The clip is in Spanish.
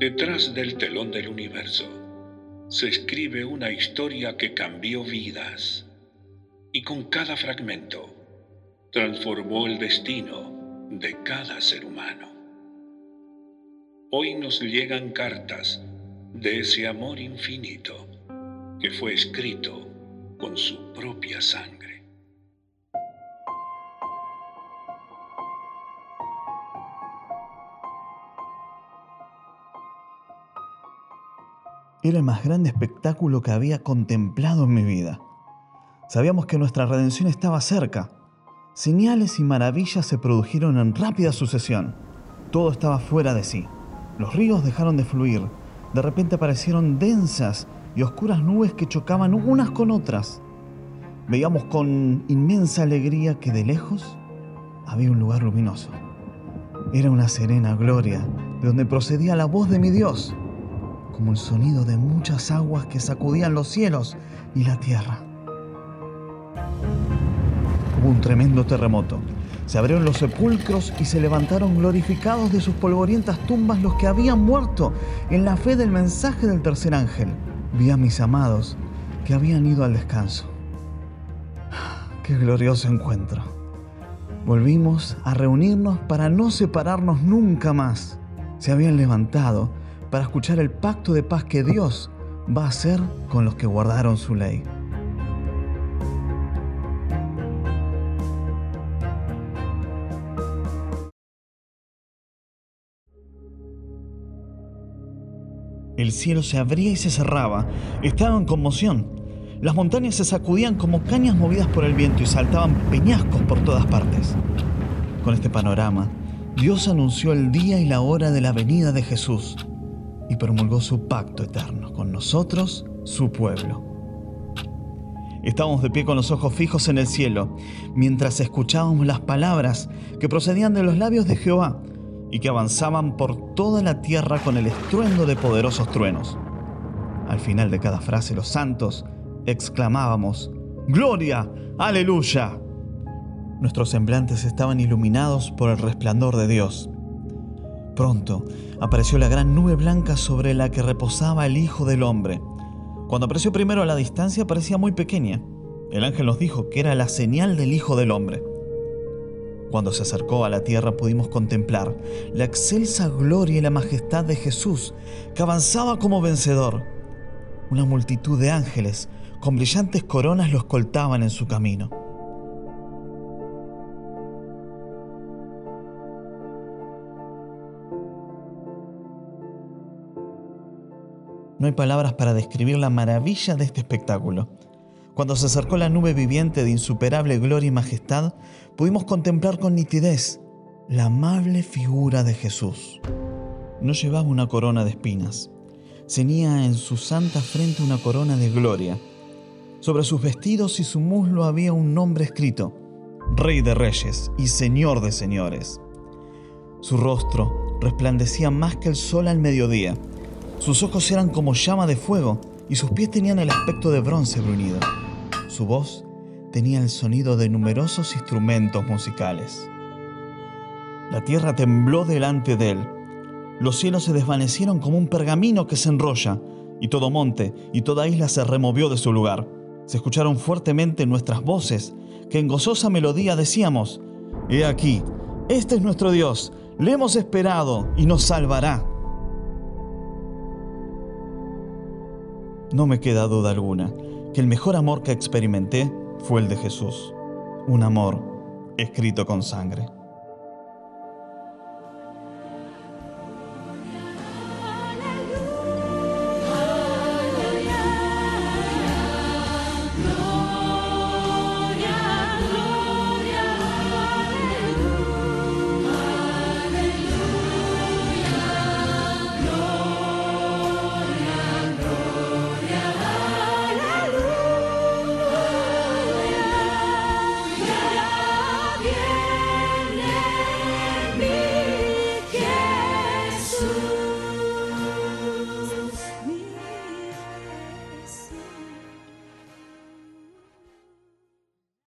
Detrás del telón del universo se escribe una historia que cambió vidas y con cada fragmento transformó el destino de cada ser humano. Hoy nos llegan cartas de ese amor infinito que fue escrito con su propia sangre. Era el más grande espectáculo que había contemplado en mi vida. Sabíamos que nuestra redención estaba cerca. Señales y maravillas se produjeron en rápida sucesión. Todo estaba fuera de sí. Los ríos dejaron de fluir. De repente aparecieron densas y oscuras nubes que chocaban unas con otras. Veíamos con inmensa alegría que de lejos había un lugar luminoso. Era una serena gloria de donde procedía la voz de mi Dios como el sonido de muchas aguas que sacudían los cielos y la tierra. Hubo un tremendo terremoto. Se abrieron los sepulcros y se levantaron glorificados de sus polvorientas tumbas los que habían muerto en la fe del mensaje del tercer ángel. Vi a mis amados que habían ido al descanso. ¡Qué glorioso encuentro! Volvimos a reunirnos para no separarnos nunca más. Se habían levantado para escuchar el pacto de paz que Dios va a hacer con los que guardaron su ley. El cielo se abría y se cerraba. Estaba en conmoción. Las montañas se sacudían como cañas movidas por el viento y saltaban peñascos por todas partes. Con este panorama, Dios anunció el día y la hora de la venida de Jesús y promulgó su pacto eterno con nosotros, su pueblo. Estábamos de pie con los ojos fijos en el cielo, mientras escuchábamos las palabras que procedían de los labios de Jehová y que avanzaban por toda la tierra con el estruendo de poderosos truenos. Al final de cada frase los santos exclamábamos, Gloria, aleluya. Nuestros semblantes estaban iluminados por el resplandor de Dios Pronto apareció la gran nube blanca sobre la que reposaba el Hijo del Hombre. Cuando apareció primero a la distancia parecía muy pequeña. El ángel nos dijo que era la señal del Hijo del Hombre. Cuando se acercó a la tierra pudimos contemplar la excelsa gloria y la majestad de Jesús, que avanzaba como vencedor. Una multitud de ángeles con brillantes coronas lo escoltaban en su camino. No hay palabras para describir la maravilla de este espectáculo. Cuando se acercó la nube viviente de insuperable gloria y majestad, pudimos contemplar con nitidez la amable figura de Jesús. No llevaba una corona de espinas. Ceñía en su santa frente una corona de gloria. Sobre sus vestidos y su muslo había un nombre escrito, Rey de Reyes y Señor de Señores. Su rostro resplandecía más que el sol al mediodía sus ojos eran como llama de fuego y sus pies tenían el aspecto de bronce bruñido. Su voz tenía el sonido de numerosos instrumentos musicales. La tierra tembló delante de él. Los cielos se desvanecieron como un pergamino que se enrolla, y todo monte y toda isla se removió de su lugar. Se escucharon fuertemente nuestras voces, que en gozosa melodía decíamos, He aquí, este es nuestro Dios, le hemos esperado y nos salvará. No me queda duda alguna que el mejor amor que experimenté fue el de Jesús, un amor escrito con sangre.